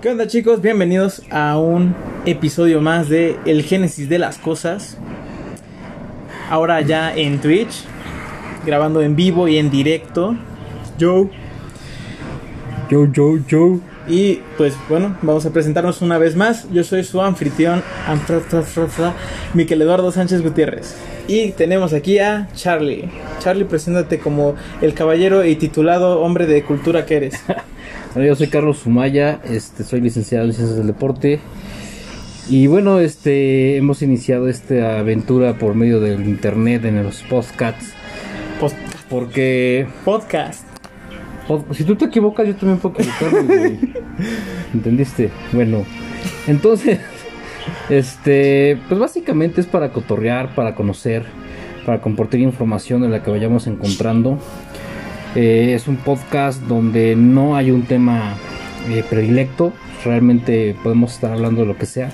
¿Qué onda chicos? Bienvenidos a un episodio más de El Génesis de las Cosas. Ahora ya en Twitch, grabando en vivo y en directo. Yo. Yo, yo, yo. Y pues bueno, vamos a presentarnos una vez más. Yo soy su anfitrión, Miquel Eduardo Sánchez Gutiérrez. Y tenemos aquí a Charlie. Charlie, preséntate como el caballero y titulado hombre de cultura que eres. Yo soy Carlos Sumaya, este, soy licenciado en Ciencias del Deporte. Y bueno, este, hemos iniciado esta aventura por medio del internet en los podcasts. Post Porque. podcast. pod- si tú te equivocas, yo también puedo equivocarme. ¿Entendiste? Bueno, entonces, este, pues básicamente es para cotorrear, para conocer, para compartir información de la que vayamos encontrando. Es un podcast donde no hay un tema eh, predilecto, realmente podemos estar hablando de lo que sea,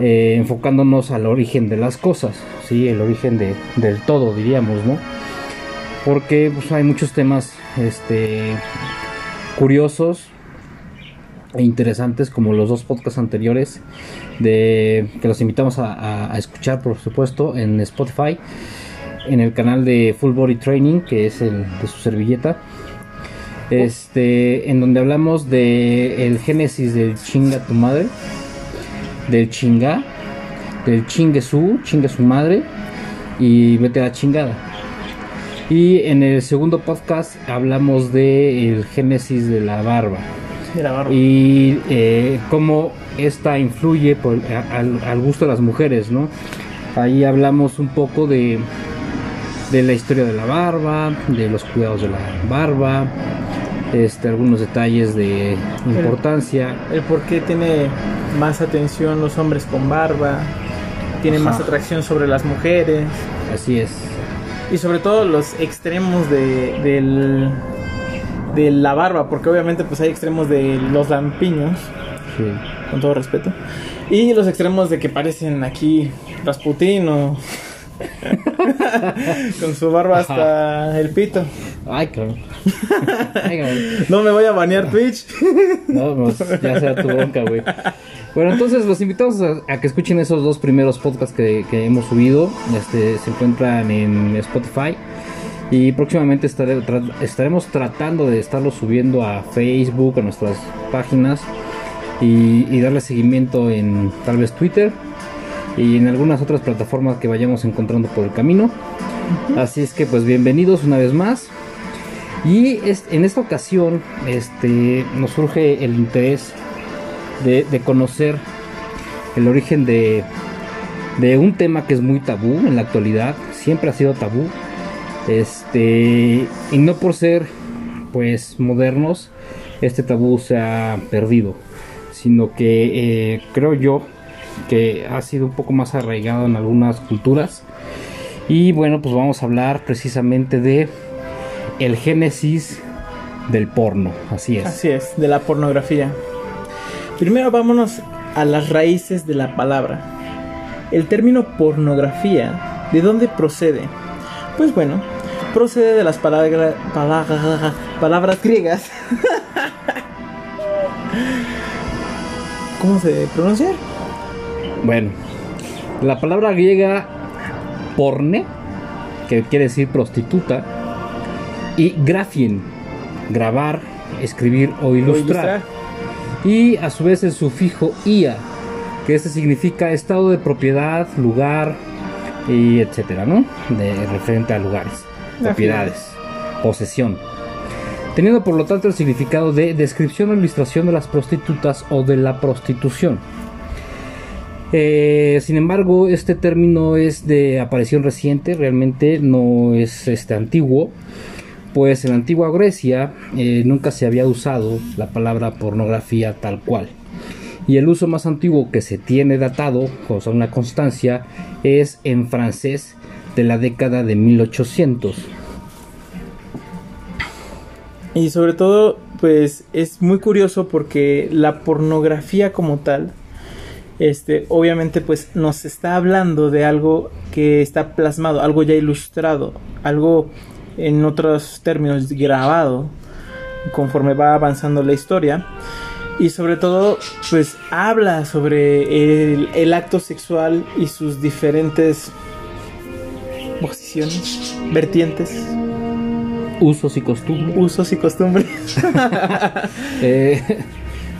eh, enfocándonos al origen de las cosas, ¿sí? el origen de, del todo, diríamos, ¿no? Porque pues, hay muchos temas este, curiosos e interesantes como los dos podcasts anteriores de que los invitamos a escuchar por supuesto en Spotify en el canal de Full Body Training que es el de su servilleta este en donde hablamos de el génesis del chinga tu madre del chinga del chingue su chingue su madre y vete a la chingada y en el segundo podcast hablamos de el génesis de la barba De la barba. y eh, cómo esta influye por- a- al, al gusto de las mujeres, ¿no? Ahí hablamos un poco de, de la historia de la barba, de los cuidados de la barba, este, algunos detalles de importancia. El por qué tiene más atención los hombres con barba. Tiene Ajá. más atracción sobre las mujeres. Así es. Y sobre todo los extremos de, del, de la barba. Porque obviamente pues hay extremos de los lampiños. Sí. Con todo respeto. Y los extremos de que parecen aquí Rasputín o... con su barba hasta el pito. Ay, cabrón. Ay, cabrón. No me voy a banear Twitch. No, pues, ya sea tu bronca, güey. Bueno, entonces los invitamos a, a que escuchen esos dos primeros podcasts que, que hemos subido. Este, se encuentran en Spotify. Y próximamente estaré- tra- estaremos tratando de estarlos subiendo a Facebook, a nuestras páginas. Y, y darle seguimiento en tal vez Twitter. Y en algunas otras plataformas que vayamos encontrando por el camino. Así es que pues bienvenidos una vez más. Y es- en esta ocasión este, nos surge el interés de, de conocer el origen de, de un tema que es muy tabú en la actualidad, siempre ha sido tabú, este, y no por ser pues modernos, este tabú se ha perdido, sino que eh, creo yo que ha sido un poco más arraigado en algunas culturas. Y bueno, pues vamos a hablar precisamente de el génesis del porno, así es. Así es, de la pornografía. Primero vámonos a las raíces de la palabra. El término pornografía, ¿de dónde procede? Pues bueno, procede de las palabra- palabra- palabras griegas. ¿Cómo se pronuncia? Bueno, la palabra griega porne, que quiere decir prostituta, y grafien, grabar, escribir o ilustrar. Y a su vez el sufijo ia, que este significa estado de propiedad, lugar y etcétera, ¿no? De referente a lugares, propiedades, posesión. Teniendo por lo tanto el significado de descripción o ilustración de las prostitutas o de la prostitución. Eh, sin embargo, este término es de aparición reciente, realmente no es este antiguo, pues en la antigua Grecia eh, nunca se había usado la palabra pornografía tal cual. Y el uso más antiguo que se tiene datado, o sea, una constancia, es en francés de la década de 1800. Y sobre todo, pues es muy curioso porque la pornografía como tal, este, obviamente, pues nos está hablando de algo que está plasmado, algo ya ilustrado, algo en otros términos grabado, conforme va avanzando la historia. y sobre todo pues habla sobre el, el acto sexual y sus diferentes posiciones, vertientes, Usos y costumbres. usos y costumbres. Eh,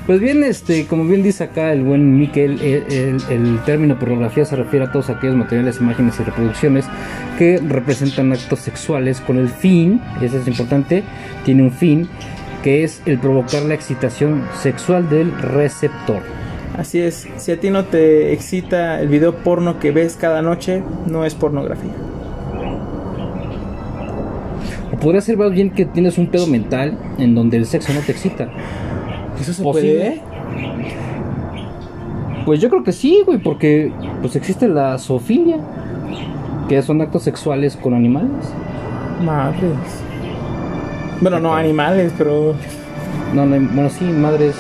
pues bien, este, como bien dice acá el buen Miquel, el, el- el término pornografía se refiere a todos aquellos materiales, imágenes y reproducciones que representan actos sexuales con el fin, y eso es importante, tiene un fin, que es el provocar la excitación sexual del receptor. Así es, si a ti no te excita el video porno que ves cada noche, no es pornografía. O podría ser más bien que tienes un pedo mental en donde el sexo no te excita. ¿Eso se Posible. puede? Pues yo creo que sí, güey, porque pues existe la zoofilia, que son actos sexuales con animales. Madres. Bueno, no animales, pero... No, no, bueno, sí, madres,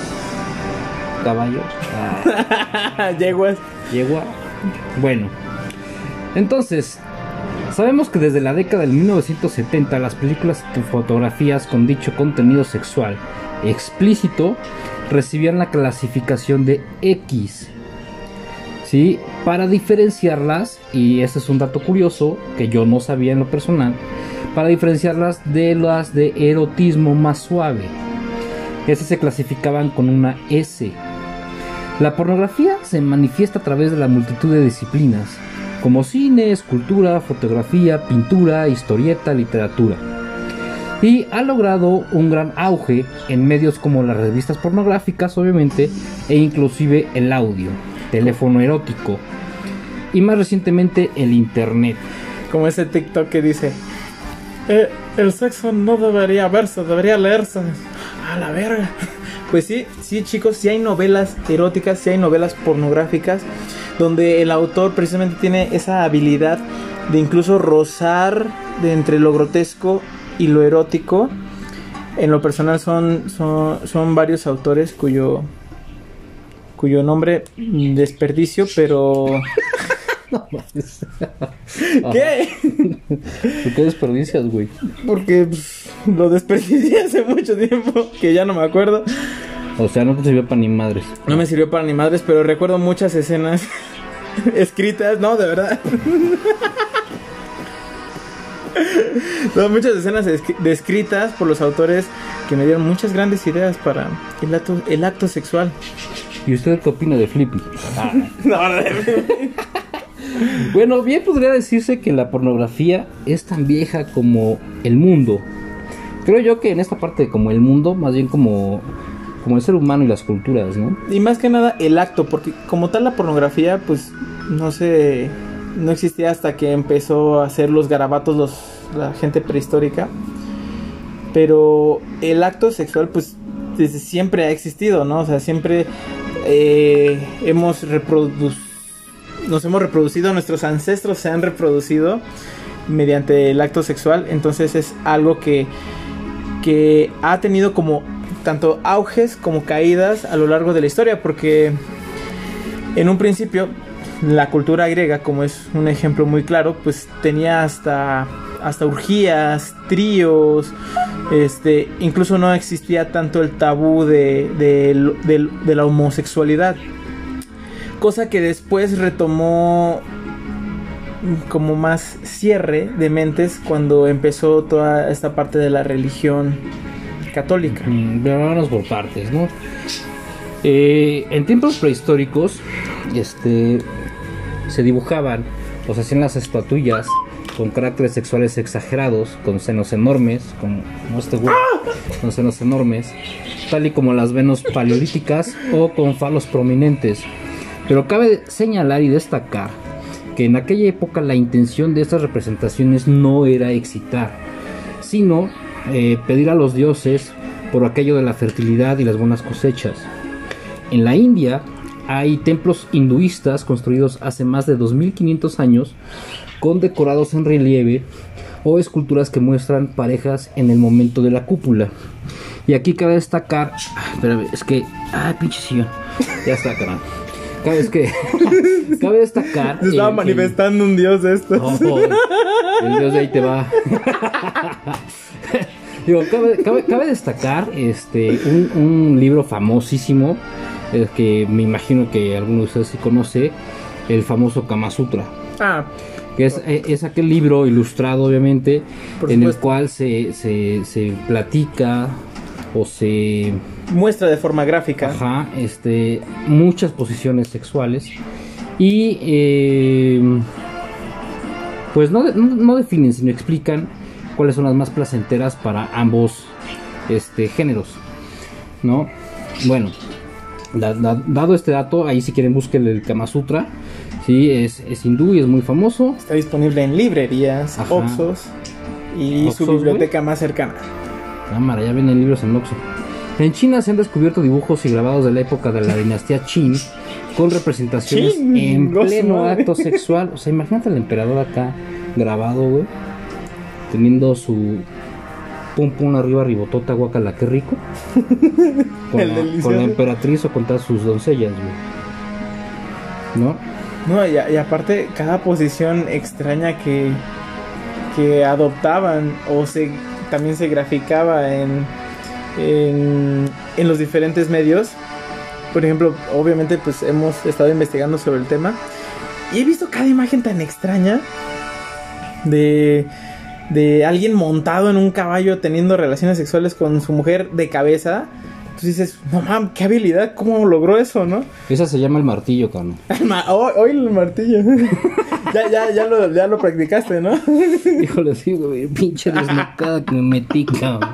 caballo, ah, Yeguas. yegua. Bueno, entonces, sabemos que desde la década del 1970 las películas y fotografías con dicho contenido sexual explícito recibían la clasificación de X. ¿Sí? Para diferenciarlas, y este es un dato curioso que yo no sabía en lo personal, para diferenciarlas de las de erotismo más suave. Esas se clasificaban con una S. La pornografía se manifiesta a través de la multitud de disciplinas, como cine, escultura, fotografía, pintura, historieta, literatura. Y ha logrado un gran auge en medios como las revistas pornográficas, obviamente, e inclusive el audio, teléfono erótico, y más recientemente el internet. Como ese TikTok que dice... "Eh, el sexo no debería verse, debería leerse. A la verga. Pues sí, sí chicos, sí hay novelas eróticas, sí hay novelas pornográficas donde el autor precisamente tiene esa habilidad de incluso rozar de entre lo grotesco y lo erótico. En lo personal son, son, son varios autores cuyo cuyo nombre desperdicio, pero ¿qué? ¿Por qué desperdicias, güey? Porque pues, lo desperdicié hace mucho tiempo, que ya no me acuerdo. O sea, no te sirvió para ni madres. No me sirvió para ni madres, pero recuerdo muchas escenas escritas, no, de verdad. No, muchas escenas escri- descritas por los autores que me dieron muchas grandes ideas para el acto, el acto sexual. ¿Y usted qué opina de Flippy? No, no, de- Bueno, bien podría decirse que la pornografía es tan vieja como el mundo. Creo yo que en esta parte como el mundo, más bien como, como el ser humano y las culturas, ¿no? Y más que nada el acto, porque como tal la pornografía, pues no sé, no existía hasta que empezó a hacer los garabatos los, la gente prehistórica. Pero el acto sexual, pues desde siempre ha existido, ¿no? O sea, siempre eh, hemos reproducido, nos hemos reproducido, nuestros ancestros se han reproducido mediante el acto sexual, entonces es algo que, que ha tenido como tanto auges como caídas a lo largo de la historia, porque en un principio la cultura griega, como es un ejemplo muy claro, pues tenía hasta hasta urgías, tríos, este, incluso no existía tanto el tabú de, de- la homosexualidad, cosa que después retomó como más cierre de mentes cuando empezó toda esta parte de la religión católica. Mm, vámonos por partes, ¿no? Eh, en tiempos prehistóricos, este, se dibujaban o se hacían las estatuillas con caracteres sexuales exagerados, con senos enormes, con, como este güey, con senos enormes, tal y como las Venus paleolíticas o con falos prominentes. Pero cabe señalar y destacar que en aquella época la intención de estas representaciones no era excitar, sino eh, pedir a los dioses por aquello de la fertilidad y las buenas cosechas. En la India hay templos hinduistas construidos hace más de 2500 años con decorados en relieve o esculturas que muestran parejas en el momento de la cúpula. Y aquí cabe destacar, ah, espérame, es que, ah, pinche sillón, ya está, caramba. Cabe, es que, cabe destacar. Se estaba el- el- manifestando un dios de estos. Oh, el dios de ahí te va. Digo, cabe, cabe- cabe destacar este un, un libro famosísimo eh, que me imagino que alguno de ustedes sí conoce, el famoso Kama Sutra. Ah, Que es, eh, es aquel libro ilustrado, obviamente, en el cual se, se, se platica o se muestra de forma gráfica. Ajá, este, muchas posiciones sexuales y eh, pues no, no definen, sino explican cuáles son las más placenteras para ambos este, géneros, ¿no? Bueno, da- da- dado este dato, ahí si quieren busquen el Kama Sutra, sí, es, es hindú y es muy famoso. Está disponible en librerías, Ajá. Oxxos y su biblioteca más cercana. Cámara, ya venden libros en Oxxo. En China se han descubierto dibujos y grabados de la época de la dinastía Qin con representaciones en pleno madre. acto sexual. O sea, imagínate al emperador acá grabado, güey, teniendo su pum pum arriba ribotota guacala, qué rico. Con, El la, delicioso. con la emperatriz o con todas sus doncellas, güey. ¿No? No, y, a- y aparte, cada posición extraña que, que adoptaban o se también se graficaba en, en, en los diferentes medios. Por ejemplo, obviamente, pues hemos estado investigando sobre el tema y he visto cada imagen tan extraña de, de alguien montado en un caballo teniendo relaciones sexuales con su mujer de cabeza. Entonces dices, no mames, qué habilidad, cómo logró eso, ¿no? Esa se llama el martillo, cabrón. Ma- Hoy, hoy el martillo. ya, ya, ya lo, ya lo practicaste, ¿no? Híjole, sí, güey, pinche desnocada que me metí, cabrón.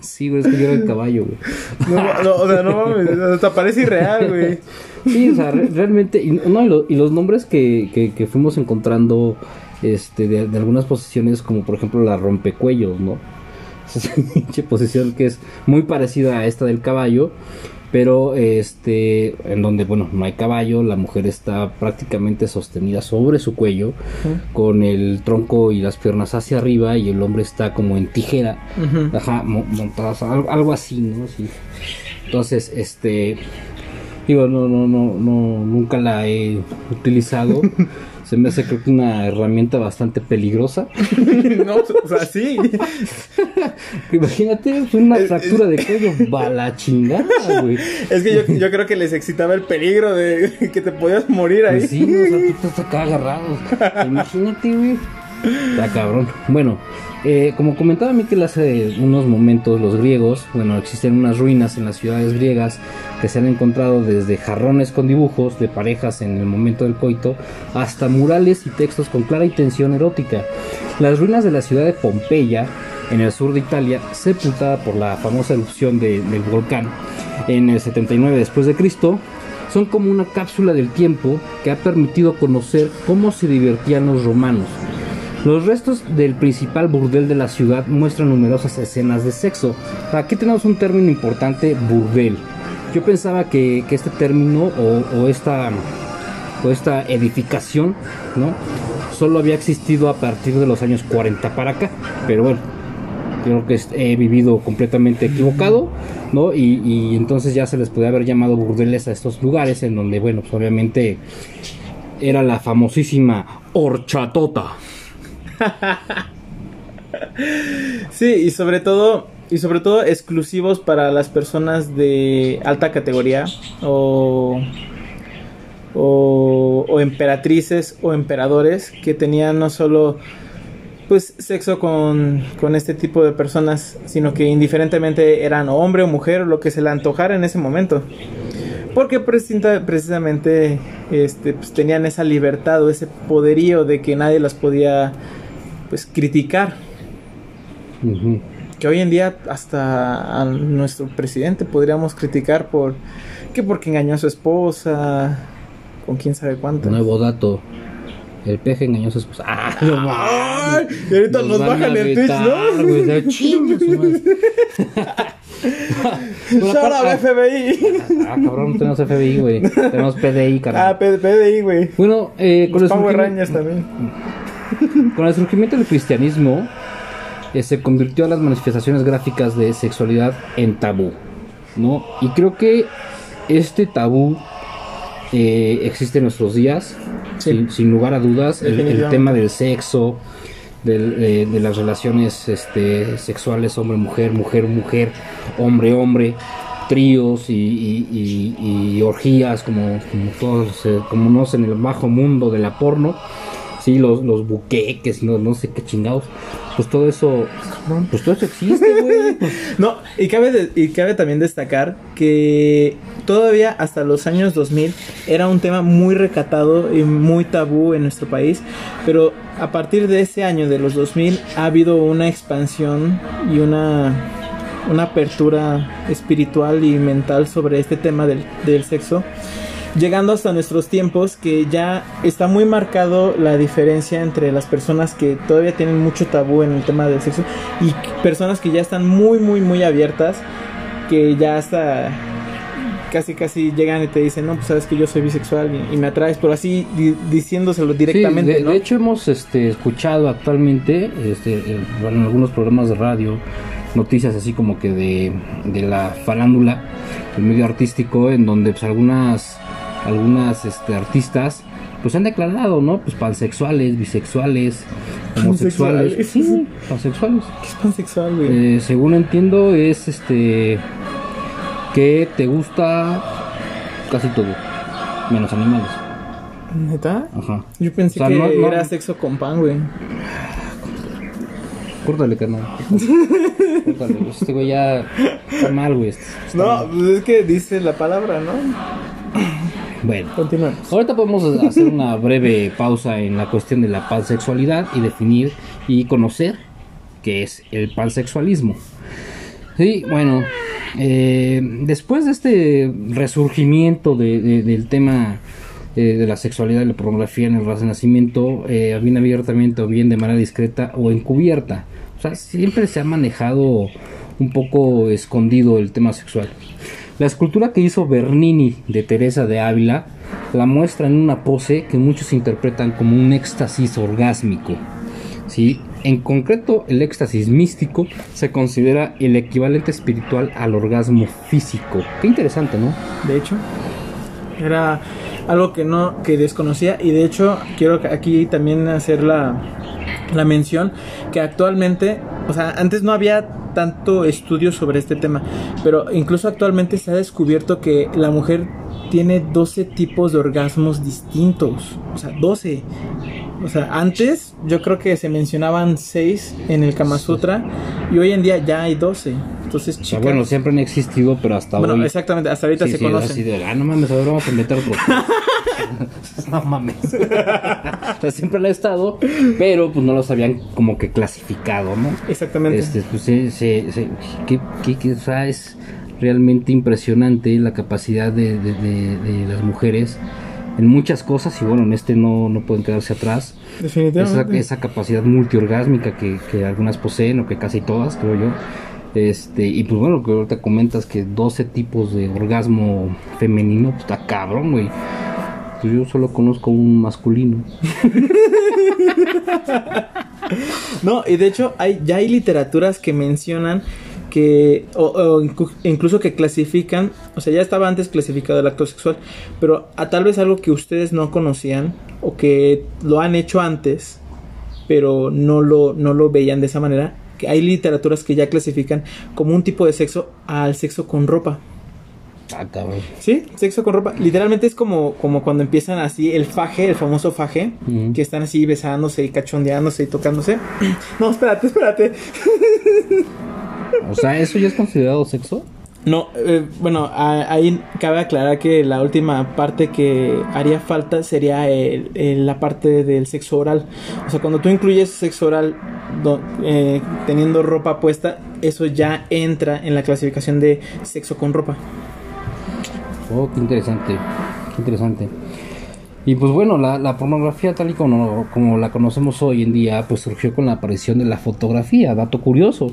sí, güey, es que yo era el caballo, güey. No, no, o sea, no mames, hasta parece irreal, güey. Sí, o sea, re- realmente, y, no, y, lo- y los nombres que, que, que fuimos encontrando este, de, de algunas posiciones, como por ejemplo la rompecuellos, ¿no? Esa posición que es muy parecida a esta del caballo, pero este, en donde, bueno, no hay caballo, la mujer está prácticamente sostenida sobre su cuello, con el tronco y las piernas hacia arriba, y el hombre está como en tijera. Ajá, mo- montadas, algo, algo así, ¿no? Sí. Entonces, este, digo, no, no, no, no, nunca la he utilizado. Se me hace creo que una herramienta bastante peligrosa. No, o sea, sí. Imagínate, fue una fractura de cuello, va la chingada, güey. Es que yo, yo creo que les excitaba el peligro de que te podías morir ahí. Pues sí, o sea, tú estás acá agarrado. Imagínate, güey. Está cabrón. Bueno, eh, como comentaba Miquel hace unos momentos, los griegos, bueno, existen unas ruinas en las ciudades griegas que se han encontrado desde jarrones con dibujos de parejas en el momento del coito hasta murales y textos con clara intención erótica. Las ruinas de la ciudad de Pompeya, en el sur de Italia, sepultada por la famosa erupción de- del volcán en el 79 después de Cristo, son como una cápsula del tiempo que ha permitido conocer cómo se divertían los romanos. Los restos del principal burdel de la ciudad muestran numerosas escenas de sexo. Aquí tenemos un término importante, burdel. Yo pensaba que, este término o, esta, o esta edificación, ¿no? Solo había existido a partir de los años 40 para acá. Pero bueno, creo que he vivido completamente equivocado, ¿no? Y, y entonces ya se les podía haber llamado burdeles a estos lugares en donde, bueno, pues obviamente era la famosísima horchatota. Sí, y sobre todo, y sobre todo exclusivos para las personas de alta categoría o, o, emperatrices o emperadores que tenían no solo pues sexo con, con este tipo de personas, sino que indiferentemente eran hombre o mujer, lo que se le antojara en ese momento. Porque precisamente este, pues, tenían esa libertad o ese poderío de que nadie las podía pues criticar. Que hoy en día hasta a nuestro presidente podríamos criticar por que porque engañó a su esposa, con quién sabe cuánto. Nuevo dato. El peje engañó a su esposa. ¡Ah, no Ay, y ahorita nos, bajan el Twitch, ¿no? madre. Bueno, Shout out FBI. Ah, cabrón, no tenemos FBI, güey. Tenemos PDI, Ah, carnal. P- PDI, güey. Bueno, eh, con, el Los Power Rangers también. Con el surgimiento del cristianismo, eh, se convirtió a las manifestaciones gráficas de sexualidad en tabú, ¿no? Y creo que este tabú eh, existe en nuestros días, Sí. sin, sin lugar a dudas. El, tema del sexo, del- de, de las relaciones este, sexuales hombre-mujer, mujer-mujer, hombre-hombre, tríos y, y- y- y orgías como, como todos se conocen en el bajo mundo de la porno. Sí, los, los buqueques, no, no sé qué chingados. Pues todo eso, pues todo eso existe, güey. No, y cabe, de- y cabe también destacar que todavía hasta los años 2000 era un tema muy recatado y muy tabú en nuestro país, pero a partir de ese año, de los 2000, ha habido una expansión y una, una apertura espiritual y mental sobre este tema del, del sexo. Llegando hasta nuestros tiempos que ya está muy marcado la diferencia entre las personas que todavía tienen mucho tabú en el tema del sexo y personas que ya están muy muy muy abiertas que ya hasta casi casi llegan y te dicen no pues sabes que yo soy bisexual y, y me atraes pero así di- diciéndoselo directamente Sí, de, ¿no? de hecho hemos este, escuchado actualmente este, eh, en algunos programas de radio noticias así como que de, de la farándula, el medio artístico, en donde pues algunas algunas este, artistas pues han declarado, ¿no? Pues pansexuales, bisexuales, homosexuales, Pansexuales. sí, pansexuales. ¿Qué es pansexual güey? Eh, según entiendo es este que te gusta casi todo, menos animales. ¿Neta? Ajá. Yo pensé O sea, que no- no- era sexo con pan güey Córtale, carnal. Córtale. pues, Este güey ya está mal, güey. Está no mal. pues es que dice la palabra ¿no? Bueno. continuemos Ahorita podemos hacer una breve pausa en la cuestión de la pansexualidad y definir y conocer qué es el pansexualismo. Sí, bueno, eh, después de este resurgimiento de- de- del tema eh, de la sexualidad y la pornografía en el renacimiento, eh, bien abiertamente o bien de manera discreta o encubierta. O sea, siempre se ha manejado un poco escondido el tema sexual. La escultura que hizo Bernini de Teresa de Ávila la muestra en una pose que muchos interpretan como un éxtasis orgásmico. ¿sí? En concreto, el éxtasis místico se considera el equivalente espiritual al orgasmo físico. Qué interesante, ¿no? de hecho era algo que no que desconocía y de hecho quiero aquí también hacer la, la mención que actualmente o sea antes no había tanto estudio sobre este tema pero incluso actualmente se ha descubierto que la mujer tiene 12 tipos de orgasmos distintos o sea 12 o sea, antes yo creo que se mencionaban 6 en el Kama Sutra y hoy en día ya hay 12. Entonces, O sea, chicas, bueno, siempre han existido, pero hasta bueno, hoy. exactamente, hasta ahorita sí, se sí, conocen. así de, ah, no mames, ahora vamos a meter otro. no mames. o sea, siempre lo ha estado, pero pues no los habían como que clasificado, ¿no? Exactamente. Este, pues, se- que, que- que, o sea, es realmente impresionante la capacidad de, de- de- de las mujeres en muchas cosas y bueno, en este no, no pueden quedarse atrás. Esa, Definitivamente. esa capacidad multiorgásmica que, que algunas poseen o que casi todas, creo yo. Este, y pues bueno, que ahorita comentas que 12 tipos de orgasmo femenino, pues está cabrón, güey. Pues yo solo conozco un masculino. No, y de hecho hay, ya hay literaturas que mencionan que, o, incluso que clasifican, o sea, ya estaba antes clasificado el acto sexual, pero a tal vez algo que ustedes no conocían o que lo han hecho antes, pero no lo, no lo veían de esa manera, que hay literaturas que ya clasifican como un tipo de sexo al sexo con ropa. Ah, cabrón. Sí, sexo con ropa. Literalmente es como, como cuando empiezan así el faje, el famoso faje, que están así besándose y cachondeándose y tocándose. No, espérate, espérate. O sea, ¿eso ya es considerado sexo? No, eh, bueno, a- ahí cabe aclarar que la última parte que haría falta sería el- el- la parte del sexo oral. O sea, cuando tú incluyes sexo oral do- eh, teniendo ropa puesta, eso ya entra en la clasificación de sexo con ropa. Oh, qué interesante, qué interesante. Y pues bueno, la, la pornografía tal y como, como la conocemos hoy en día, pues surgió con la aparición de la fotografía, dato curioso.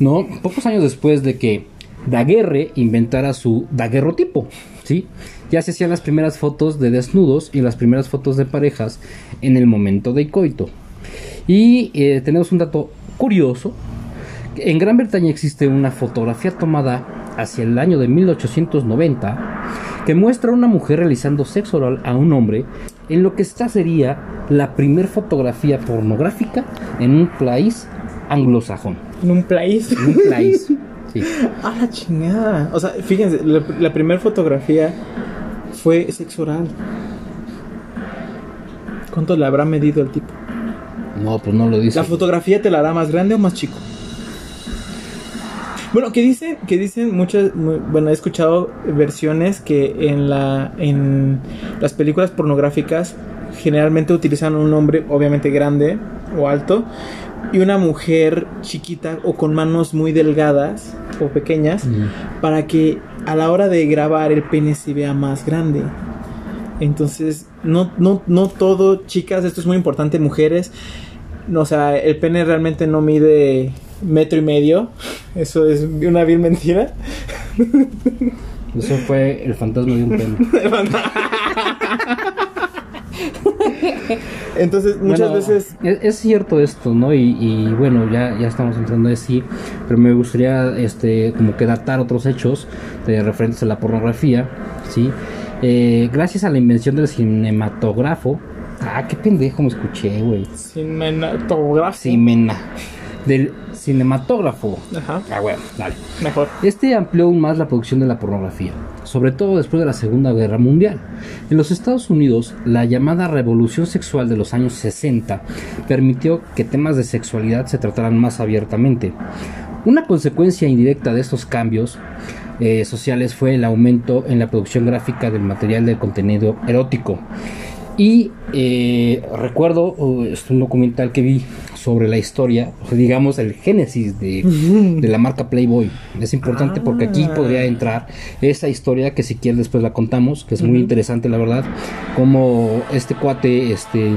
¿no? Pocos años después de que Daguerre inventara su daguerrotipo, ¿sí? Ya se hacían las primeras fotos de desnudos y las primeras fotos de parejas en el momento de coito. Y eh, tenemos un dato curioso. En Gran Bretaña existe una fotografía tomada hacia el año de 1890 que muestra a una mujer realizando sexo oral a un hombre en lo que esta sería la primer fotografía pornográfica en un país anglosajón. En un país. En un país. Sí. Ah, la chingada. O sea, fíjense, la, la primera fotografía fue sexo oral. ¿Cuánto le habrá medido el tipo? No, pues no lo dice. ¿La fotografía te la da más grande o más chico? Bueno, que dicen, que dicen muchas, mu- bueno, he escuchado versiones que en la, en las películas pornográficas generalmente utilizan un hombre, obviamente grande o alto, y una mujer chiquita o con manos muy delgadas o pequeñas, para que a la hora de grabar el pene se vea más grande. Entonces, no, no, no todo, chicas, esto es muy importante, mujeres. no, O sea, el pene realmente no mide metro y medio. Eso es una vil mentira. Eso fue el fantasma de un pene. Entonces, muchas Bueno, veces. Es, es cierto esto, ¿no? Y, y bueno, ya, ya estamos entrando de sí, pero me gustaría este, como que datar otros hechos de referentes a la pornografía, ¿sí? Eh, gracias a la invención del cinematógrafo. Ah, qué pendejo me escuché, güey. Cinematográfico. Cimena. Del cinematógrafo. Ajá, Ah, bueno, dale. mejor. Este amplió aún más la producción de la pornografía, sobre todo después de la Segunda Guerra Mundial. En los Estados Unidos, la llamada revolución sexual de los años 60 permitió que temas de sexualidad se trataran más abiertamente. Una consecuencia indirecta de estos cambios eh, sociales fue el aumento en la producción gráfica del material de contenido erótico. Y eh, recuerdo uh, es un documental que vi sobre la historia, digamos el génesis de, de la marca Playboy. Es importante porque aquí Ah. podría entrar esa historia que si quieres después la contamos, que es muy interesante la verdad, como este cuate, este eh,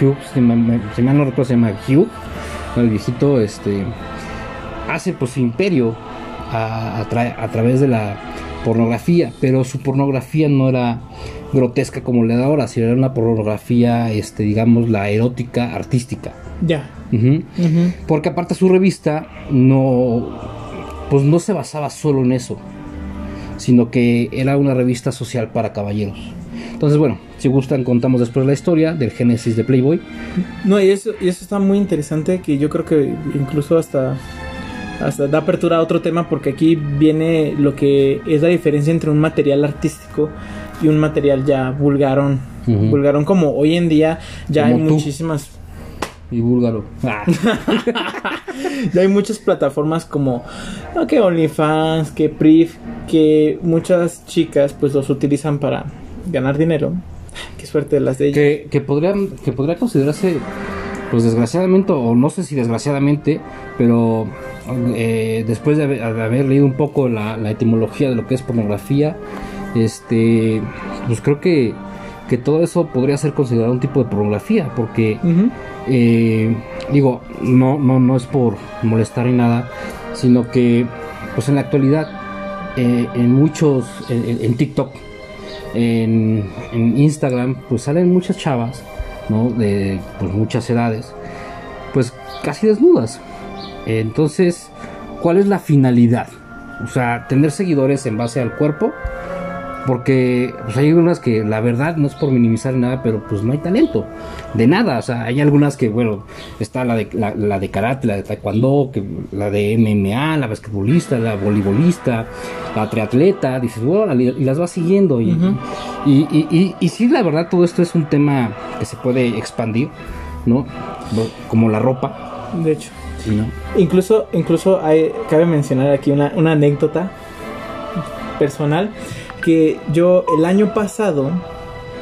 Hugh, si mal, me- si mal no recuerdo se llama Hugh, el viejito, este hace pues su imperio a, a tra- a través de la pornografía, pero su pornografía no era grotesca como le da ahora, sino era una pornografía, este, digamos, la erótica artística. Ya. Ujú. Ujú. Porque aparte su revista no, pues no se basaba solo en eso, sino que era una revista social para caballeros. Entonces, bueno, si gustan contamos después la historia del génesis de Playboy. No, y eso, y eso está muy interesante que yo creo que incluso hasta, hasta da apertura a otro tema porque aquí viene lo que es la diferencia entre un material artístico y un material ya vulgarón. Ujú. Vulgarón como hoy en día ya Como hay tú. muchísimas Y búlgaro. Ah. ya hay muchas plataformas como que OnlyFans, que Priv, que muchas chicas pues los utilizan para ganar dinero. Qué suerte las de ellas. que, que podrían que podría considerarse pues desgraciadamente o no sé si desgraciadamente pero eh, después de haber, de haber leído un poco la, la etimología de lo que es pornografía este pues creo que que todo eso podría ser considerado un tipo de pornografía porque eh, digo no no no es por molestar ni nada sino que pues en la actualidad eh, en muchos en TikTok en, en Instagram pues salen muchas chavas no de pues muchas edades pues casi desnudas. Entonces cuál es la finalidad o sea tener seguidores en base al cuerpo porque pues, hay algunas que la verdad no es por minimizar nada, pero pues no hay talento de nada. O sea, hay algunas que, bueno, está la de, la, la de karate, la de taekwondo, que, la de MMA, la basquetbolista, la voleibolista, la triatleta. Dices, bueno, y las vas siguiendo. Y, y, y, y, y sí, la verdad, todo esto es un tema que se puede expandir, ¿no? Como la ropa, De hecho. ¿sí, ¿no? Incluso, incluso hay, cabe mencionar aquí una, una anécdota personal que yo el año pasado,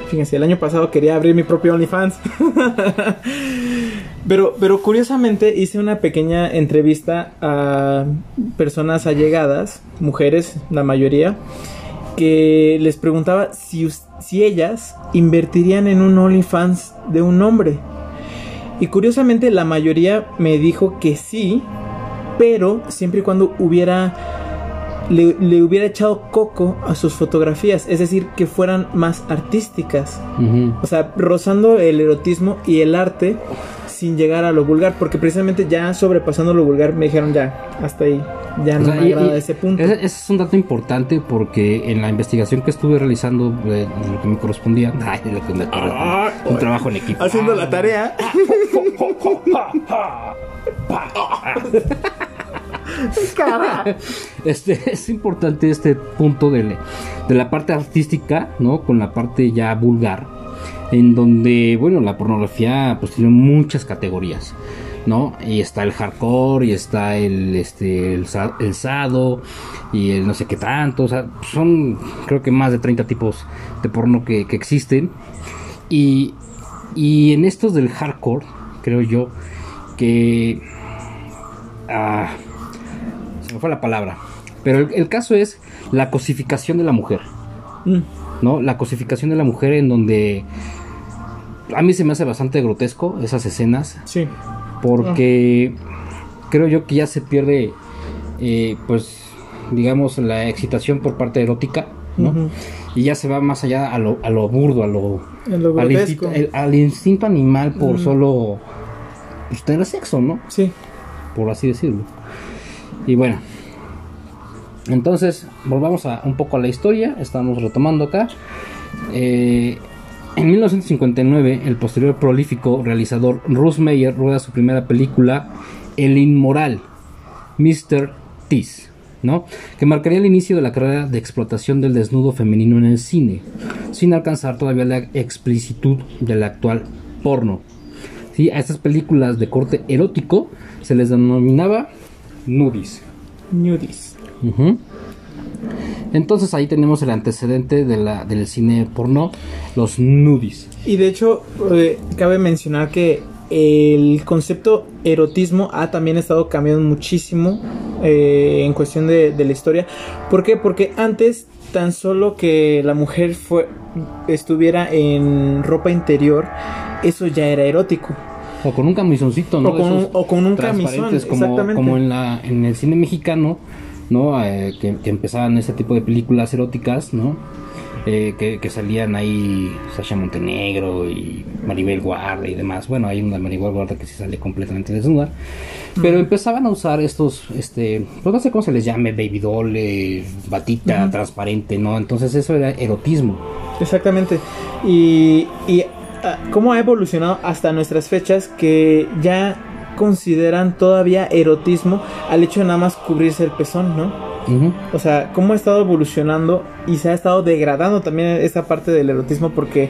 fíjense, el año pasado quería abrir mi propio OnlyFans. pero, pero curiosamente hice una pequeña entrevista a personas allegadas, mujeres, la mayoría, que les preguntaba si, si ellas invertirían en un OnlyFans de un hombre. Y curiosamente la mayoría me dijo que sí, pero siempre y cuando hubiera le, le hubiera echado coco a sus fotografías, es decir, que fueran más artísticas, o sea, rozando el erotismo y el arte sin llegar a lo vulgar, porque precisamente ya sobrepasando lo vulgar me dijeron ya, hasta ahí, ya no O sea, me y- agrada y ese punto. Ese, ese es un dato importante porque en la investigación que estuve realizando de, de lo que me correspondía, ay, de lo que me correspondía, Ah, un trabajo en equipo. Haciendo la tarea. Este, es importante este punto de, de la parte artística, ¿no? Con la parte ya vulgar, en donde, bueno, la pornografía pues tiene muchas categorías, ¿no? Y está el hardcore, y está el, este, el, sa- el sado, y el no sé qué tanto, o sea, son creo que más de 30 tipos de porno que, existen. Y, y en estos del hardcore, creo yo, que... ah, me fue la palabra. Pero el, el caso es la cosificación de la mujer, Mm, ¿no? La cosificación de la mujer en donde a mí se me hace bastante grotesco esas escenas sí. porque creo yo que ya se pierde, eh, pues, digamos, la excitación por parte erótica, ¿no? Y ya se va más allá a lo, a lo burdo, a lo, al, instinto, el- al instinto animal por Ujú. solo pues, tener sexo, ¿no? Sí. por así decirlo. Y bueno, entonces volvamos a un poco a la historia, estamos retomando acá. Eh, en 1959, el posterior prolífico realizador Russ Meyer rueda su primera película, El Inmoral, Mr. Tease, ¿no? que marcaría el inicio de la carrera de explotación del desnudo femenino en el cine, sin alcanzar todavía la explicitud del actual porno. ¿sí? A estas películas de corte erótico se les denominaba nudis. Nudis. Entonces ahí tenemos el antecedente de la, del cine porno, los nudis. Y de hecho, eh, cabe mencionar que el concepto erotismo ha también estado cambiando muchísimo eh, en cuestión de, de la historia. ¿Por qué? Porque antes tan solo que la mujer fue, estuviera en ropa interior, eso ya era erótico. O con un camisoncito, ¿no? O con un- Esos o con un transparentes, camisón, como, exactamente. como en, la, en el cine mexicano, ¿no? Eh, que, que empezaban este tipo de películas eróticas, ¿no? Eh, que, que salían ahí Sasha Montenegro y Maribel Guardia y demás. Bueno, hay una Maribel Guardia que sí sale completamente desnuda. Pero empezaban a usar estos, este, pues no sé cómo se les llame, baby doll, eh, batita transparente, ¿no? Entonces eso era erotismo. Exactamente. Y, y cómo ha evolucionado hasta nuestras fechas que ya consideran todavía erotismo al hecho de nada más cubrirse el pezón, ¿no? O sea, cómo ha estado evolucionando y se ha estado degradando también esa parte del erotismo porque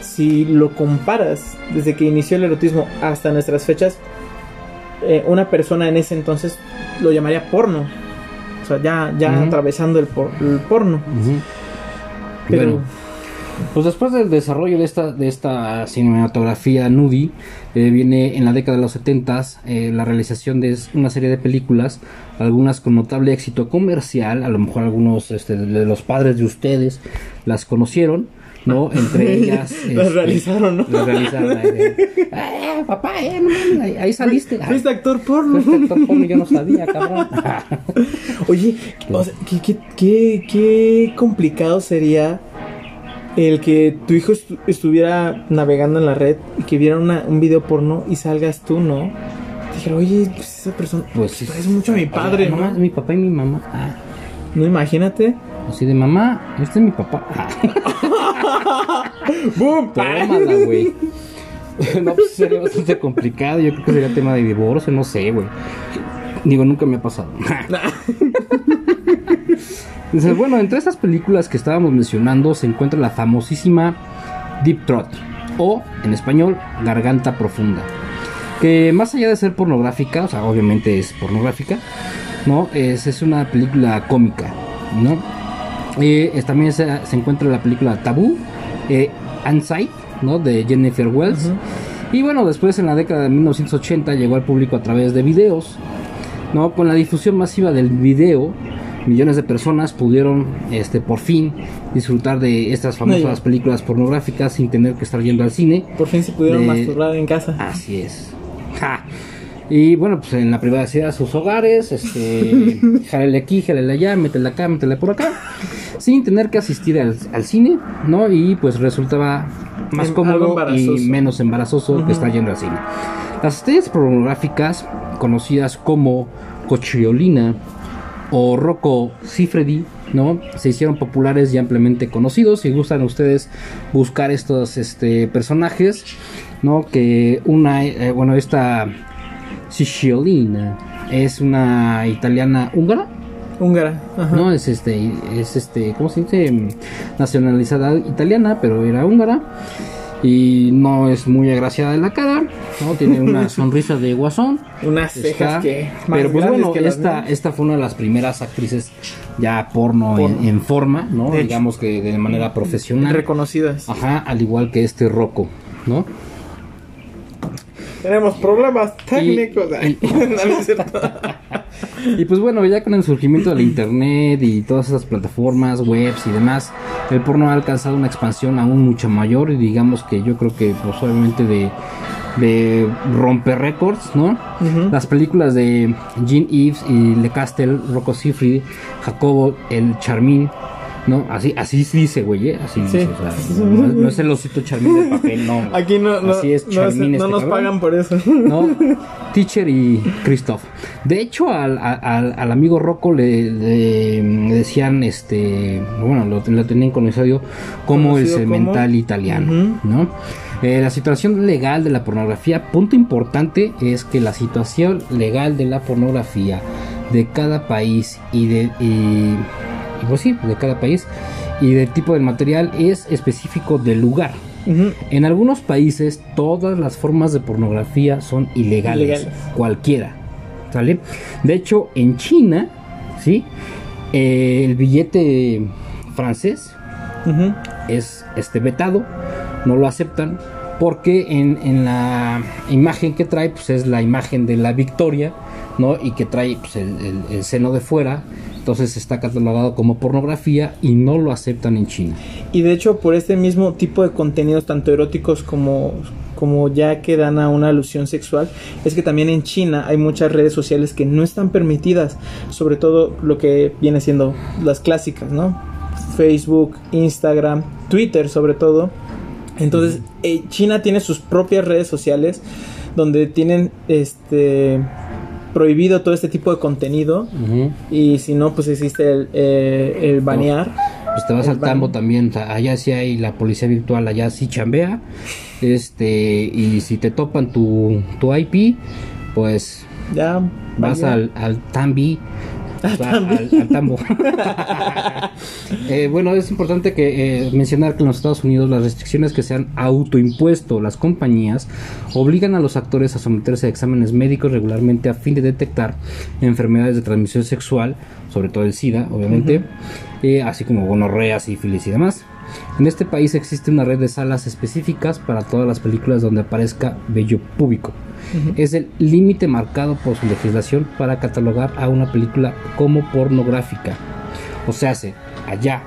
si lo comparas desde que inició el erotismo hasta nuestras fechas, eh, una persona en ese entonces lo llamaría porno. O sea, ya, ya atravesando el, por- el porno. Pero Bueno, pues después del desarrollo de esta, de esta cinematografía nudi, eh, viene en la década de los 70 la realización de una serie de películas, algunas con notable éxito comercial, a lo mejor algunos este, de los padres de ustedes las conocieron, ¿no? Entre ellas... Las este, realizaron, ¿no? Las realizaron. "Eh, papá, eh, mames, ahí, ahí saliste. fuiste actor porno. Fuiste actor porno, yo no sabía, cabrón. Oye, o sea, ¿qué, qué, qué, qué complicado sería el que tu hijo estu- estuviera navegando en la red y que viera una- un video porno y salgas tú, ¿no? Dijera, oye, pues esa persona Pues sí. parece mucho a mi padre, No, ¿no? mi papá y mi mamá. Ah. No, imagínate. Así de mamá, este es mi papá. Ah. ¡Boom! Tómala, güey. No, pues sería bastante complicado. Yo creo que sería tema de divorcio, no sé, güey. Digo, nunca me ha pasado. Bueno, entre estas películas que estábamos mencionando se encuentra la famosísima Deep Throat, o en español, Garganta Profunda. Que más allá de ser pornográfica, o sea, obviamente es pornográfica, ¿no? Es, es una película cómica, ¿no? Eh, es- también se, se encuentra la película Tabú, eh, Unsight, ¿no? De Jennifer Wells. Y bueno, después en la década de 1980 llegó al público a través de videos, ¿no? Con la difusión masiva del video, millones de personas pudieron, este, por fin disfrutar de estas famosas películas pornográficas sin tener que estar yendo al cine. Por fin se pudieron De- masturbar en casa. Así es. Ja. Y bueno, pues en la privacidad de sus hogares, este, jálele aquí, jálele allá, métele acá, métele por acá, sin tener que asistir al, al cine, ¿no? Y pues resultaba más Em, algo cómodo y embarazoso. menos embarazoso que estar yendo al cine. Las estrellas pornográficas, conocidas como Cochiolina o Rocco Siffredi, ¿no? Se hicieron populares y ampliamente conocidos. Si gustan ustedes buscar estos este, personajes, ¿no? Que una, eh, bueno, esta Cicciolina es una italiana húngara, Húngara. Ajá. no es este, es este, ¿cómo se dice? Nacionalizada italiana, pero era húngara. Y no es muy agraciada de la cara, ¿no? Tiene una sonrisa de guasón. Unas cejas Está- que más pero pues bueno, que esta, mías. esta fue una de las primeras actrices ya porno, en- Porno. En, forma, ¿no? De hecho. Digamos que de manera profesional. reconocidas. Ajá, al igual que este Rocco, ¿no? Tenemos problemas técnicos. y- cierto. Y pues bueno, ya con el surgimiento del internet y todas esas plataformas, webs y demás, el porno ha alcanzado una expansión aún mucho mayor y digamos que yo creo que pues obviamente de, de romper récords, ¿no? Las películas de Jean Eves y Le Castel, Rocco Siffredi, Jacobo, el Charmín, ¿no? Así, así dice, güey, ¿eh? Así Sí. dice, o sea, no, no es el osito Charmín de papel, no. Aquí no, no, Así es, no, no este nos cabrón. pagan por eso. ¿no? Teacher y Christoph. De hecho, al, al- al amigo Rocco le, le- le decían, este, bueno, lo, lo tenían conocido como el Conocido como- cemental italiano, Ujú. ¿no? Eh, la situación legal de la pornografía, punto importante es que la situación legal de la pornografía de cada país y de, y pues sí, de cada país y del tipo de material es específico del lugar. En algunos países todas las formas de pornografía son ilegales, Ilegales. cualquiera, ¿sale? De hecho, en China, ¿sí? Eh, el billete francés es este vetado, no lo aceptan porque en, en la imagen que trae pues es la imagen de la victoria, ¿no? Y que trae pues, el, el- el seno de fuera, entonces está catalogado como pornografía y no lo aceptan en China. Y de hecho, por este mismo tipo de contenidos, tanto eróticos como, como ya que dan a una alusión sexual, es que también en China hay muchas redes sociales que no están permitidas, sobre todo lo que viene siendo las clásicas, ¿no? Facebook, Instagram, Twitter sobre todo. Entonces, eh, China tiene sus propias redes sociales donde tienen este prohibido todo este tipo de contenido y si no pues existe el, eh, el banear Pues te vas al tambo también, o sea, allá sí hay la policía virtual, allá sí chambea. Este, y si te topan tu, tu IP, pues ya vas al, al tambi. al, al tambo. Eh, bueno, es importante que eh, mencionar que en los Estados Unidos las restricciones que se han autoimpuesto las compañías obligan a los actores a someterse a exámenes médicos regularmente a fin de detectar enfermedades de transmisión sexual, sobre todo el SIDA, obviamente, eh, así como gonorrea, sífilis y demás. En este país existe una red de salas específicas para todas las películas donde aparezca vello púbico. Es el límite marcado por su legislación para catalogar a una película como pornográfica. O sea, se- allá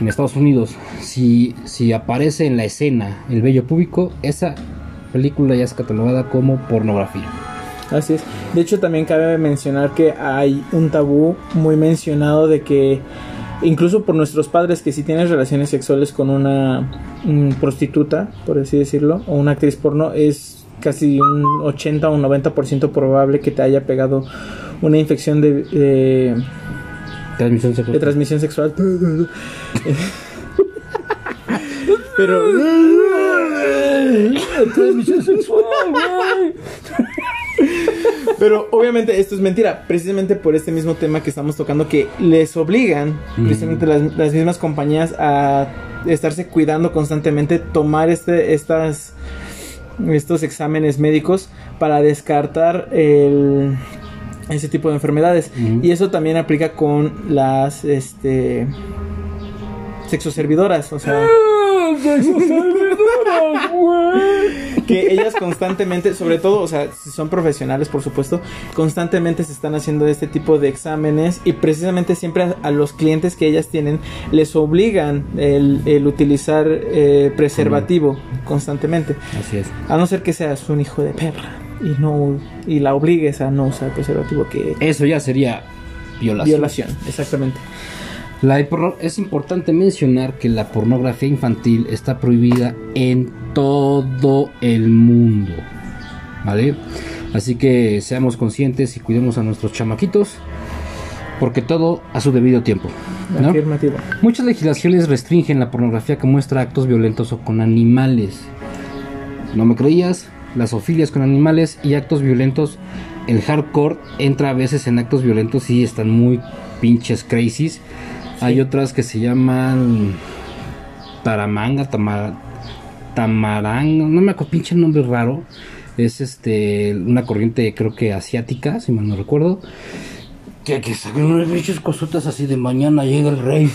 en Estados Unidos, si, si aparece en la escena el vello púbico, esa película ya es catalogada como pornografía. Así es. De hecho, también cabe mencionar que hay un tabú muy mencionado de que incluso por nuestros padres que si tienes relaciones sexuales con una mm, prostituta, por así decirlo, o una actriz porno, es casi un 80 o un 90% probable que te haya pegado una infección de, Transmisión sexual. de transmisión sexual. Pero transmisión sexual. Pero obviamente esto es mentira, precisamente por este mismo tema que estamos tocando, que les obligan, Mm. precisamente las, las mismas compañías, a estarse cuidando constantemente, tomar este, estas, estos exámenes médicos para descartar el, ese tipo de enfermedades. Y eso también aplica con las este, sexoservidoras, o sea... que ellas constantemente, sobre todo, o sea, si son profesionales, por supuesto, constantemente se están haciendo este tipo de exámenes y precisamente siempre a, a los clientes que ellas tienen les obligan el, el utilizar eh, preservativo constantemente, Así es. a no ser que seas un hijo de perra y no y la obligues a no usar preservativo que Eso ya sería violación. violación, exactamente. La es importante mencionar que la pornografía infantil está prohibida en todo el mundo. ¿Vale? Así que seamos conscientes y cuidemos a nuestros chamaquitos. Porque todo a su debido tiempo. Muchas legislaciones restringen la pornografía que muestra actos violentos o con animales. ¿No me creías? Las zoofilia con animales y actos violentos. El hardcore entra a veces en actos violentos y están muy pinches crazies. Hay otras que se llaman taramanga, tama- tamarang, no me acuerdo, pinche nombre raro. Es este una corriente creo que asiática, si mal no recuerdo. Que, que sacan unas bichas cosotas así de mañana llega el rey.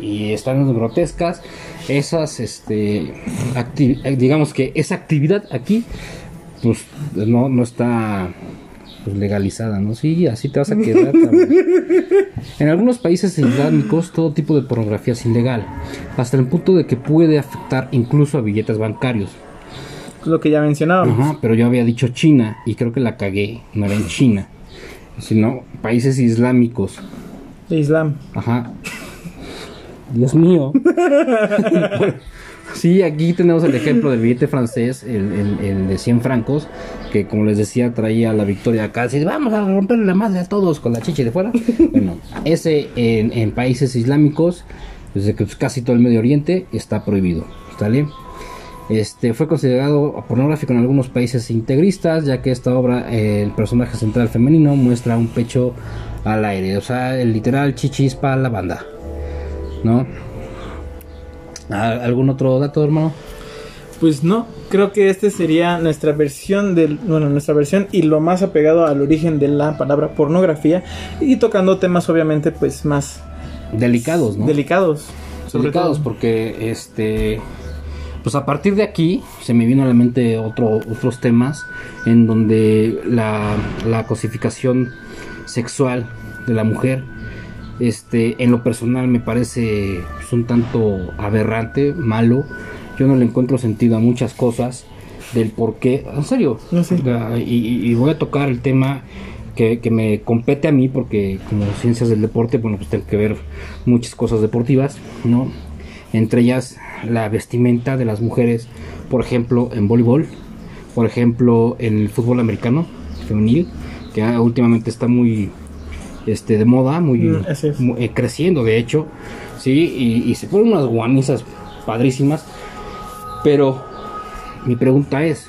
Y están grotescas. Esas, este, digamos que esa actividad aquí, pues no, no está pues, legalizada, ¿no? Sí, así te vas a quedar. cabrón. En algunos países islámicos todo tipo de pornografía es ilegal, hasta el punto de que puede afectar incluso a billetes bancarios. Lo que ya mencionábamos. Ajá, pero yo había dicho China y creo que la cagué, no era en China, sino países islámicos. Islam. Ajá. Dios mío. sí, aquí tenemos el ejemplo del billete francés, el, el- el de 100 francos, que como les decía traía la victoria acá, así, vamos a romperle la madre a todos con la chicha de fuera. bueno, ese en, en países islámicos, desde que pues, casi todo el Medio Oriente, está prohibido. ¿Sale? Este fue considerado pornográfico en algunos países integristas, ya que esta obra, eh, el personaje central femenino muestra un pecho al aire, o sea, el literal chichis para la banda, ¿no? ¿Al- ¿Algún otro dato, hermano? Pues no, creo que este sería nuestra versión del, bueno, nuestra versión y lo más apegado al origen de la palabra pornografía y tocando temas obviamente pues más Delicados, ¿no? delicados, sobre Delicados todo. porque, este, pues a partir de aquí se me vino a la mente otro, otros temas en donde la, la cosificación sexual de la mujer, este, en lo personal me parece pues, un tanto aberrante, malo. Yo no le encuentro sentido a muchas cosas del por qué, en serio. No sé. La- y, y- y voy a tocar el tema que, que me compete a mí porque como ciencias del deporte, bueno, pues tengo que ver muchas cosas deportivas, ¿no? Entre ellas la vestimenta de las mujeres, por ejemplo, en voleibol, por ejemplo, en el fútbol americano femenil, que ah, últimamente está muy este de moda, muy, Mm, eh, creciendo de hecho, sí, y, y se ponen unas guanizas padrísimas, pero mi pregunta es,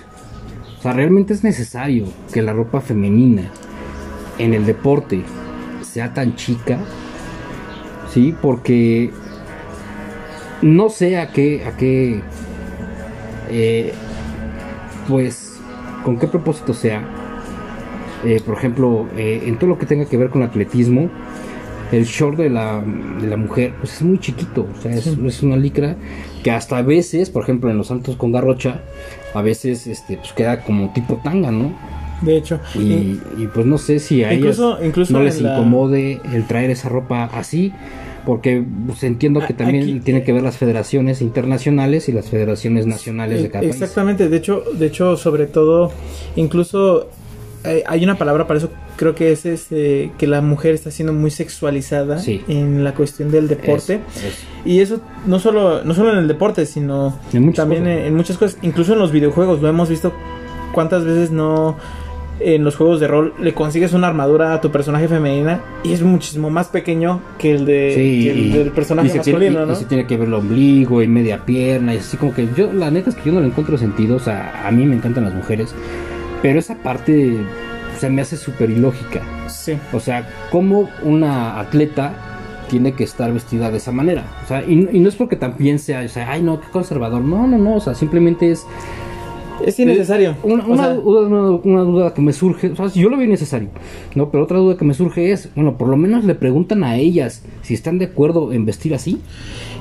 o sea, ¿realmente es necesario que la ropa femenina en el deporte sea tan chica? Sí, porque no sé a qué, a qué, eh, pues, con qué propósito sea. Eh, por ejemplo, eh, en todo lo que tenga que ver con atletismo, el short de la, de la mujer, pues es muy chiquito, o sea, es, es una licra que hasta a veces, por ejemplo, en los saltos con garrocha, a veces, este, pues queda como tipo tanga, ¿no? De hecho, Y, y, pues no sé si a Incluso- ellas incluso no les la- incomode el traer esa ropa así, porque pues, entiendo que también aquí- tiene que ver las federaciones internacionales y las federaciones nacionales de Eh, cada país. Exactamente, de hecho, de hecho, sobre todo, incluso eh, hay una palabra para eso, creo que es este, que la mujer está siendo muy sexualizada Sí. en la cuestión del deporte. Es- es- Y eso no solo, no solo en el deporte, sino En también en, en muchas cosas, incluso en los videojuegos, lo hemos visto cuántas veces no en los juegos de rol le consigues una armadura a tu personaje femenina y es muchísimo más pequeño que el, de, Sí, que el y- del personaje y se masculino, tiene, y- ¿no? y se tiene que ver el ombligo y media pierna y así como que yo la neta es que yo no le encuentro sentido, o sea, a mí me encantan las mujeres, pero esa parte se me hace súper ilógica. Sí. O sea, ¿cómo una atleta tiene que estar vestida de esa manera? O sea, y, y no es porque también sea, o sea, ay no, qué conservador. No, no, no, o sea, simplemente es Es innecesario. una, O una sea, duda, una- duda que me surge. O sea, yo lo veo necesario, ¿no? Pero otra duda que me surge es, bueno, por lo menos le preguntan a ellas si están de acuerdo en vestir así.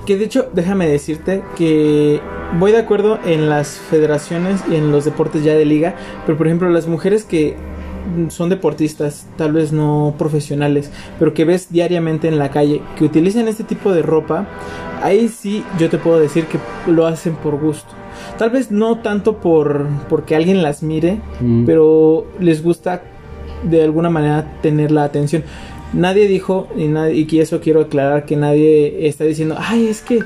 Que de hecho, déjame decirte que voy de acuerdo en las federaciones y en los deportes ya de liga, pero por ejemplo las mujeres que son deportistas, tal vez no profesionales, pero que ves diariamente en la calle, que utilizan este tipo de ropa, ahí sí yo te puedo decir que lo hacen por gusto. Tal vez no tanto por porque alguien las mire, Mm. pero les gusta de alguna manera tener la atención. nadie dijo, y, nadie, y eso quiero aclarar, que nadie está diciendo, ay, es que,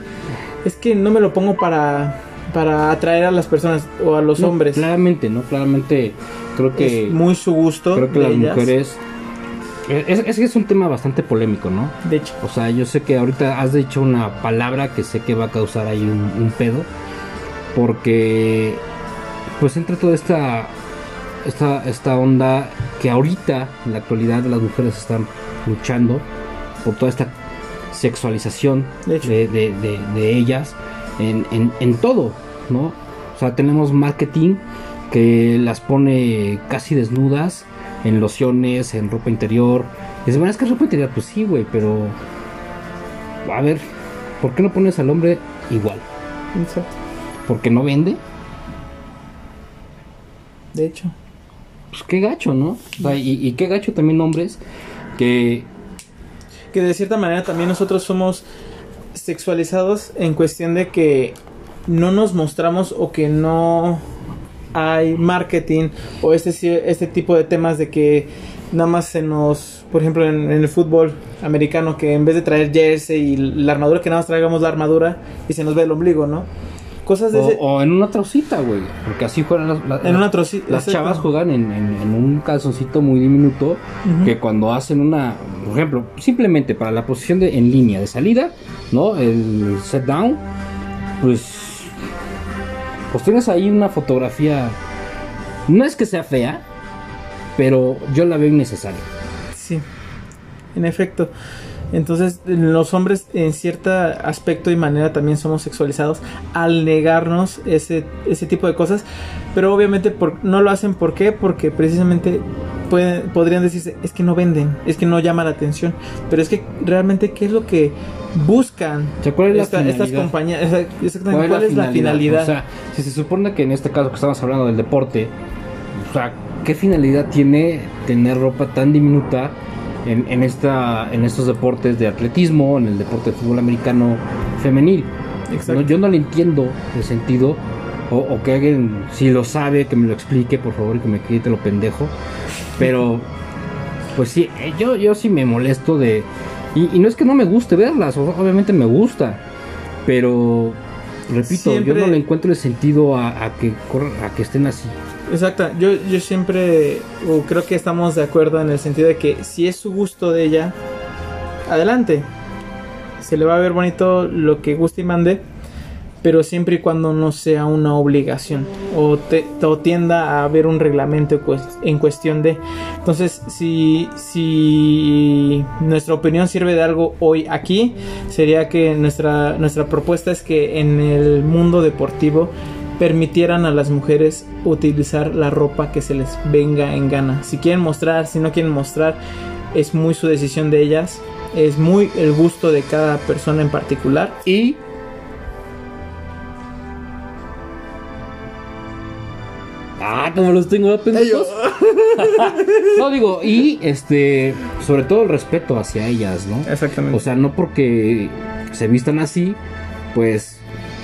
es que no me lo pongo para, para atraer a las personas o a los No, hombres. Claramente, ¿no? Claramente creo que es muy su gusto. creo que las ellas. mujeres es, es que es un tema bastante polémico, ¿no? De hecho, O sea, yo sé que ahorita has dicho una palabra que sé que va a causar ahí un, un pedo. Porque pues entra toda esta, esta esta onda que ahorita en la actualidad las mujeres están luchando por toda esta sexualización De de, de- ellas en, en- en todo, ¿no? O sea, tenemos marketing que las pone casi desnudas en lociones, en ropa interior. Y bueno, es que es ropa interior, pues sí, güey, pero a ver, ¿por qué no pones al hombre igual? exacto, ¿Porque no vende? de hecho. Pues qué gacho, ¿no? O sea, y, y qué gacho también hombres que que de cierta manera también nosotros somos sexualizados en cuestión de que no nos mostramos o que no hay marketing o este este tipo de temas de que nada más se nos por ejemplo en, en el fútbol americano que en vez de traer jersey y la armadura que nada más traigamos la armadura y se nos ve el ombligo no cosas de o, ese o en una trocita, güey, porque así juegan las, las- en una trocita las chavas juegan en, en- en un calzoncito muy diminuto que cuando hacen una, por ejemplo, simplemente para la posición de en línea de salida, ¿no? El set down, pues pues tienes ahí una fotografía no es que sea fea, pero yo la veo innecesaria. Sí, en efecto. Entonces, los hombres en cierto aspecto y manera también somos sexualizados al negarnos ese, ese tipo de cosas, pero obviamente por, no lo hacen ¿por qué? Porque precisamente pueden, podrían decirse, es que no venden, es que no llama la atención, pero es que realmente qué es lo que buscan O sea, ¿cuál es la estas finalidad? compañías, exactamente, ¿cuál, es la finalidad? O sea, si se supone que en este caso que estamos hablando del deporte, o sea, ¿qué finalidad tiene tener ropa tan diminuta en, en esta, en estos deportes de atletismo, en el deporte de fútbol americano femenil? Exacto. No, yo no le entiendo el sentido, o, o que alguien, si lo sabe, que me lo explique, por favor, y que me quite lo pendejo. Pero, pues sí, eh, yo, yo sí me molesto de... Y, y no es que no me guste verlas, obviamente me gusta, pero, repito, Siempre- yo no le encuentro el sentido a, a que corran- a que estén así. Exacto, yo, yo siempre creo que estamos de acuerdo en el sentido de que si es su gusto de ella, adelante. Se le va a ver bonito lo que guste y mande, pero siempre y cuando no sea una obligación o, te, o tienda a haber un reglamento en cuestión de. Entonces, si, si nuestra opinión sirve de algo hoy aquí, sería que nuestra, nuestra propuesta es que en el mundo deportivo permitieran a las mujeres utilizar la ropa que se les venga en gana. Si quieren mostrar, si no quieren mostrar, es muy su decisión de ellas. Es muy el gusto de cada persona en particular. Y... Ah, como los tengo pendejos. no digo, y este, sobre todo el respeto hacia ellas, ¿no? Exactamente. O sea, no porque se vistan así, pues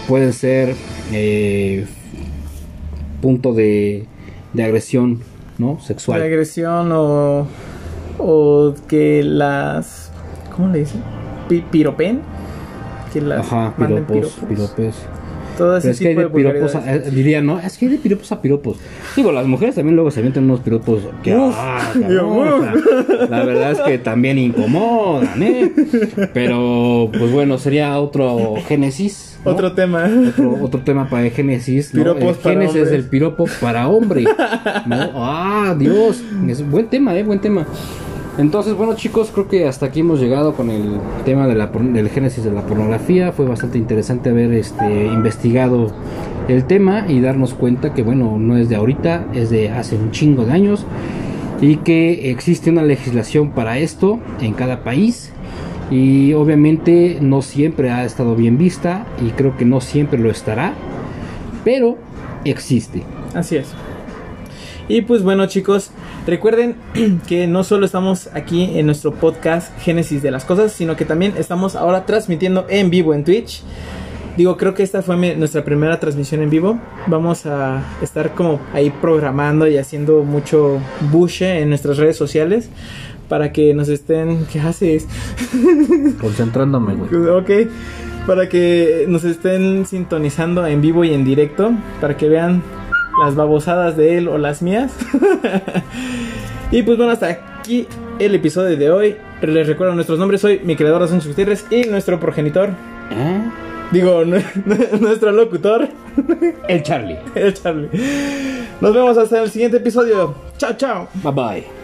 pueden ser eh, punto de, de agresión, ¿no? de Sexual. agresión o, o que las... ¿Cómo le dicen? Pi- piropen. Que las Ajá, piropos, piropes. Todo ese Pero es que hay de piropos, a- eh, diría, ¿no? Es que hay de piropos a piropos. Digo, las mujeres también luego se avientan unos piropos que, Uf, ah, cabrón, sea, la verdad es que también incomodan, ¿eh? Pero, pues bueno, sería otro génesis. ¿no? Otro tema. otro, otro tema para el Génesis, ¿no? Piropos el Génesis hombres. del piropo para hombre, ¿no? Ah, Dios, es buen tema, eh, buen tema. Entonces, bueno chicos, creo que hasta aquí hemos llegado con el tema del Génesis de la pornografía. Fue bastante interesante haber este, investigado el tema y darnos cuenta que, bueno, no es de ahorita, es de hace un chingo de años y que existe una legislación para esto en cada país y obviamente no siempre ha estado bien vista y creo que no siempre lo estará, pero existe. Así es. Y pues bueno chicos, recuerden que no solo estamos aquí en nuestro podcast Génesis de las Cosas, sino que también estamos ahora transmitiendo en vivo en Twitch. Digo, creo que esta fue mi- nuestra primera transmisión en vivo. Vamos a estar como ahí programando y haciendo mucho buche en nuestras redes sociales para que nos estén... ¿Qué haces? Concentrándome, güey. Ok, para que nos estén sintonizando en vivo y en directo, para que vean las babosadas de él o las mías. y pues bueno, hasta aquí el episodio de hoy. Les recuerdo nuestros nombres, soy mi creador Sánchez Gutiérrez y nuestro progenitor, ¿Eh? digo, nu- nuestro locutor, El Charlie. el Charlie. Nos vemos hasta el siguiente episodio. Chao, chao. Bye bye.